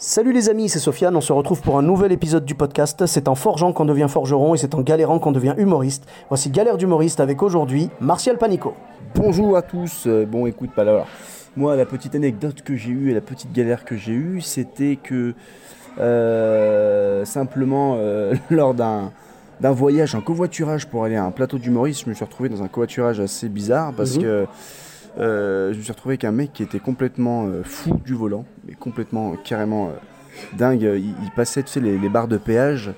Salut les amis, c'est Sofiane, on se retrouve pour un nouvel épisode du podcast. C'est en forgeant qu'on devient forgeron et c'est en galérant qu'on devient humoriste. Voici Galère d'humoriste avec aujourd'hui Martial Panico. Bonjour à tous. Euh, Bon, écoute, pas là. Moi, la petite anecdote que j'ai eue et la petite galère que j'ai eue, c'était que euh, simplement euh, lors d'un d'un voyage en covoiturage pour aller à un plateau d'humoriste, je me suis retrouvé dans un covoiturage assez bizarre parce Mhm. que je me suis retrouvé avec un mec qui était complètement euh, fou du volant, mais complètement, carrément euh, dingue. Il, il passait, tu sais, les, les barres de péage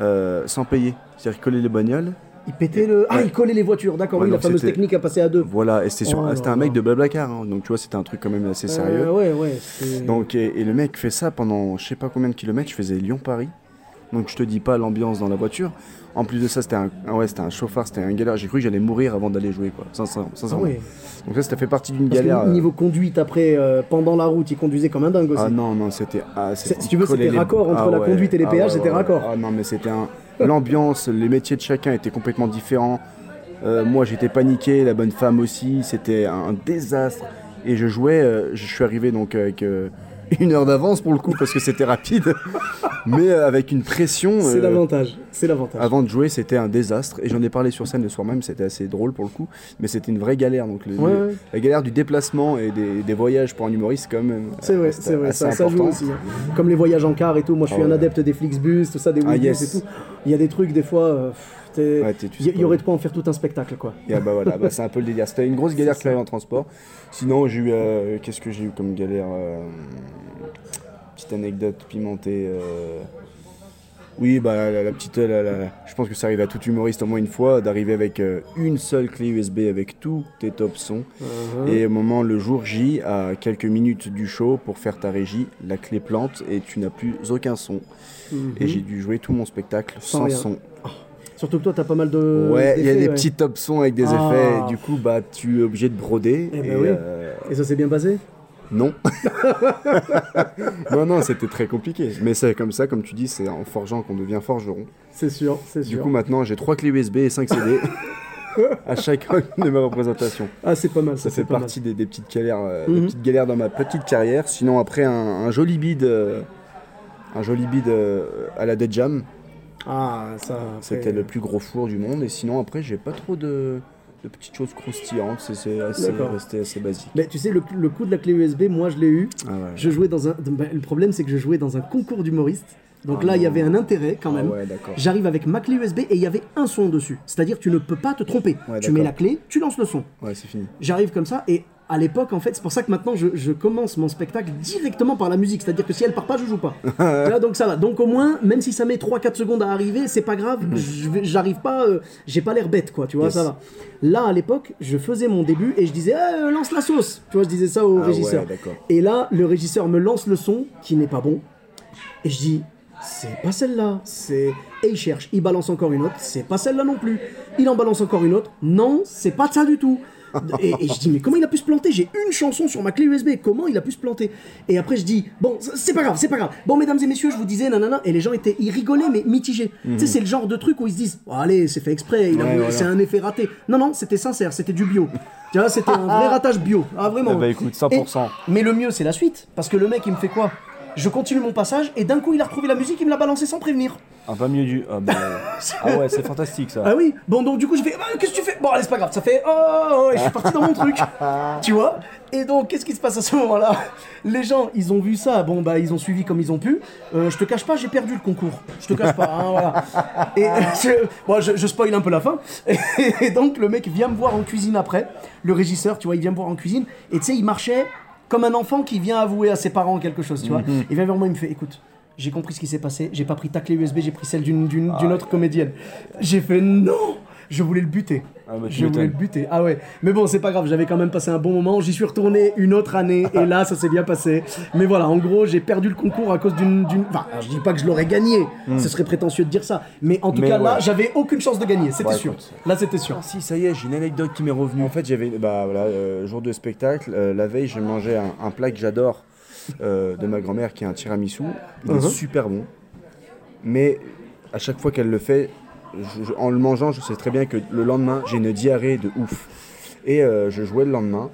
euh, sans payer. C'est-à-dire qu'il collait les bagnoles. Il pétait le. Ah, Ouais. il collait les voitures, d'accord, Ouais, oui, la fameuse technique à passer à deux. Voilà, et c'était sur- Oh un mec de Blablacar, hein, donc tu vois, c'était un truc quand même assez sérieux. Euh, ouais, ouais. Donc, et, et le mec fait ça pendant je sais pas combien de kilomètres. Je faisais Lyon-Paris. Donc, je te dis pas l'ambiance dans la voiture. En plus de ça, c'était un, ah ouais, c'était un chauffard, c'était un galère. J'ai cru que j'allais mourir avant d'aller jouer, quoi. Sincèrement. Ah sincèrement. ouais. Donc, ça, ça fait partie d'une galère. que euh, niveau conduite, après, euh, pendant la route, il conduisait comme un dingue aussi. Ah non, non, c'était. ah, si tu veux, c'était les- raccord entre ah la ouais, conduite et les ah péages, c'était raccord. Ah non, mais c'était un. L'ambiance, les métiers de chacun étaient complètement différents. Euh, moi, j'étais paniqué, la bonne femme aussi. C'était un désastre. Et je jouais, euh, je suis arrivé donc avec euh, une heure d'avance pour le coup parce que c'était rapide, mais euh, avec une pression. C'est euh, l'avantage. C'est l'avantage. avant de jouer, c'était un désastre. Et j'en ai parlé sur scène le soir même, c'était assez drôle pour le coup. Mais c'était une vraie galère. Donc, le- Ouais, le- ouais. la galère du déplacement et des, des voyages pour un humoriste, quand même. C'est vrai, euh, c'est vrai, ça, ça joue aussi. hein. Comme les voyages en car et tout, moi je suis Ah un adepte des Flixbus, tout ça, des Ah, yes. et tout. Il y a des trucs, des fois, euh, pff, t'es- Ouais, il y, il y aurait de quoi en faire tout un spectacle, quoi. Ah bah voilà, bah c'est un peu le délire. C'était une grosse galère que j'avais en transport. Sinon, j'ai eu. euh, Qu'est-ce que j'ai eu comme galère euh, Petite anecdote pimentée. euh, Oui, bah la, la petite. la- la- je pense que ça arrive à tout humoriste au moins une fois d'arriver avec euh, une seule clé USB avec tous tes top sons. Uh-huh. Et au moment, le jour J, à quelques minutes du show, pour faire ta régie, la clé plante et tu n'as plus aucun son. Mhm. Et j'ai dû jouer tout mon spectacle Sans son. Surtout que toi, t'as pas mal de. Ouais, il y a des ouais. petits top sons avec des Ah. effets. Et du coup, bah, tu es obligé de broder. Eh ben et, oui. euh, Et ça s'est bien passé? Non. non, non, c'était très compliqué. Mais c'est comme ça, comme tu dis, c'est en forgeant qu'on devient forgeron. C'est sûr, c'est Du sûr. coup, maintenant, j'ai trois clés USB et 5 CD à chacune de mes représentations. ah, c'est pas mal, ça, Ça fait partie des, des petites galères, euh, Mhm. des petites galères dans ma petite carrière. Sinon, après, un, un joli bid, euh, un joli bid euh, à la Dead Jam. Ah, ça. C'était le plus gros four du monde. Et sinon, après, j'ai pas trop de, de petites choses croustillantes. C'est- C'est assez- resté assez basique. Mais tu sais, le, le coup de la clé USB, moi je l'ai eu. Ah ouais. Je jouais dans un. ben, le problème, c'est que je jouais dans un concours d'humoristes. Donc Ah là, il y avait un intérêt quand Ah même. ouais. J'arrive avec ma clé USB et il y avait un son dessus. C'est-à-dire tu ne peux pas te tromper. Ouais, tu mets la clé, tu lances le son. Ouais, c'est fini. J'arrive comme ça et à l'époque, en fait, c'est pour ça que maintenant je, je commence mon spectacle directement par la musique. C'est-à-dire que si elle part pas, je joue pas. Là, donc ça va. Donc au moins, même si ça met 3-4 secondes à arriver, c'est pas grave. Vais- J'arrive pas, euh, j'ai pas l'air bête, quoi. Tu vois, Yes. ça va. Là, à l'époque, je faisais mon début et je disais, Eh, euh, lance la sauce. Tu vois, je disais ça au Ah régisseur. ouais. Et là, le régisseur me lance le son qui n'est pas bon. Et je dis, c'est pas celle-là. C'est et il cherche, il balance encore une autre. C'est pas celle-là non plus. Il en balance encore une autre. Non, c'est pas ça du tout. Et, et je dis mais comment il a pu se planter? J'ai une chanson sur ma clé USB. Comment il a pu se planter? Et après je dis bon c'est pas grave, c'est pas grave. Bon mesdames et messieurs, je vous disais nanana. Et les gens étaient ils rigolaient mais mitigés. Tu sais c'est le genre de truc où ils se disent oh, allez c'est fait exprès, il a Ouais, voulu- voilà. c'est un effet raté. Non non c'était sincère, c'était du bio. tu vois c'était un vrai ratage bio. Ah vraiment. Eh ben, écoute, 100%. Et- mais le mieux, c'est la suite. Parce que le mec, il me fait quoi? Je continue mon passage et d'un coup, il a retrouvé la musique, il me l'a balancé sans prévenir. Ah, pas mieux du. Ah, bah, ah ouais, c'est fantastique ça. Ah oui Bon, donc du coup, je fais Ah, Qu'est-ce que tu fais? Bon, allez, c'est pas grave, ça fait Oh, oh, et je suis parti dans mon truc. tu vois Et donc, qu'est-ce qui se passe à ce moment-là? Les gens, ils ont vu ça, bon, bah, ils ont suivi comme ils ont pu. Euh, je te cache pas, j'ai perdu le concours. Je te cache pas, hein, voilà. Et je, bon, je, je spoil un peu la fin. Et, donc, le mec vient me voir en cuisine après. Le régisseur, tu vois, il vient me voir en cuisine. Et tu sais, il marchait comme un enfant qui vient avouer à ses parents quelque chose, tu vois. Il vient vers moi, il me fait Écoute, j'ai compris ce qui s'est passé, j'ai pas pris ta clé USB, j'ai pris celle d'une d'une- d'une autre comédienne. J'ai fait non je voulais le buter. Ah bah, je voulais le buter. Ah ouais. Mais bon, c'est pas grave, j'avais quand même passé un bon moment. J'y suis retourné une autre année et là, ça s'est bien passé. Mais voilà, en gros, j'ai perdu le concours à cause d'une. d'une- Enfin, je dis pas que je l'aurais gagné, ce serait prétentieux de dire ça. Mais en tout Hmm. Mais cas, là, j'avais aucune chance de gagner, c'était Ouais, sûr. écoute. Là, c'était sûr. Ah si, ça y est, j'ai une anecdote qui m'est revenue. En fait, j'avais, bah voilà, euh, jour de spectacle, euh, la veille, j'ai mangé un, un plat que j'adore euh, de ma grand-mère qui est un tiramisu. Il est Mhm. super bon. Mais à chaque fois qu'elle le fait, je- en le mangeant, je sais très bien que le lendemain, j'ai une diarrhée de ouf. Et euh, je jouais le lendemain.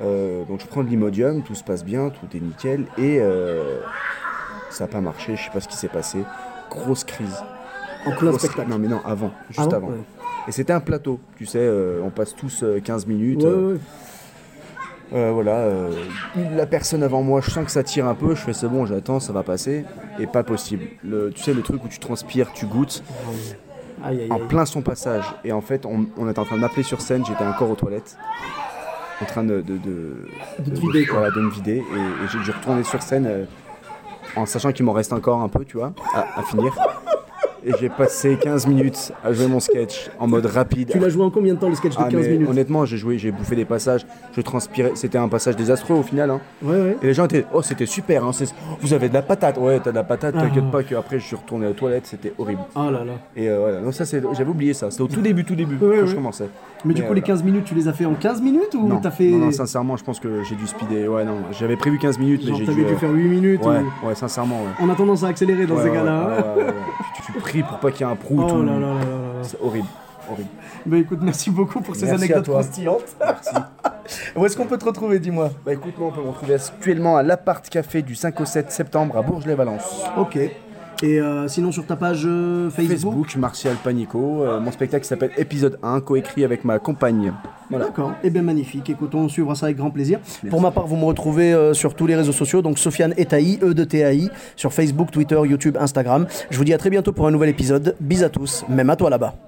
Euh, donc je prends de l'imodium, tout se passe bien, tout est nickel. Et euh, ça n'a pas marché, je sais pas ce qui s'est passé. Grosse crise. En plein spectacle. Non mais non, avant, juste Avant, avant. ouais. Et c'était un plateau, tu sais, on passe tous euh, 15 minutes. Ouais, ouais. euh, voilà, euh, la personne avant moi, je sens que ça tire un peu, je fais c'est bon, j'attends, ça va passer. Et pas possible. Le, tu sais, le truc où tu transpires, tu goûtes, Aïe, aïe, en plein son passage. Et en fait, on, on était en train de m'appeler sur scène, j'étais encore aux toilettes, en train de, de, de, De te vider, quoi. voilà, de me vider. Et, et j'ai dû retourner sur scène euh, en sachant qu'il m'en reste encore un peu, tu vois, à, à finir. Et j'ai passé 15 minutes à jouer mon sketch en mode rapide. Tu l'as joué en combien de temps le sketch de Ah, 15 mais minutes Honnêtement, j'ai joué, j'ai bouffé des passages, je transpirais. C'était un passage désastreux au final. hein. Ouais, ouais. Et les gens étaient, oh, c'était super, hein, c'est- vous avez de la patate. Ouais, t'as de la patate, Ah. t'inquiète pas qu'après je suis retourné aux toilettes, c'était horrible. Oh là là. Et euh, voilà, non, ça c'est, j'avais oublié ça, c'était au tout début, tout début, Ouais, quand je commençais. Mais du Mais, coup, les euh, 15 minutes, tu les as fait en 15 minutes ou Non, t'as fait. non, non, sincèrement, je pense que j'ai dû speeder. Ouais, non, j'avais prévu 15 minutes, mais Genre, j'ai t'avais dû. dû euh, faire 8 minutes Ouais, ou- ouais, sincèrement, ouais. On a tendance à accélérer dans Ouais, ces cas-là. tu, tu pries pour pas qu'il y ait un prout Oh ou- là là là là là. C'est horrible, horrible. Bah écoute, merci beaucoup pour ces Merci anecdotes croustillantes. Merci. Où est-ce qu'on peut te retrouver, dis-moi? Bah écoute, moi on peut me retrouver actuellement à l'appart café du 5 au 7 septembre à Bourges-les-Valence. Ok. Et euh, sinon, sur ta page euh, Facebook, Facebook, Martial Panico. Euh, mon spectacle s'appelle Épisode 1, coécrit avec ma compagne. Voilà. D'accord, et bien magnifique. Écoute, on suivra ça avec grand plaisir. Pour ma part, vous me retrouvez sur tous les réseaux sociaux, donc Sofiane Etaï, E de TAI, sur Facebook, Twitter, YouTube, Instagram. Je vous dis à très bientôt pour un nouvel épisode. Bis à tous, même à toi là-bas.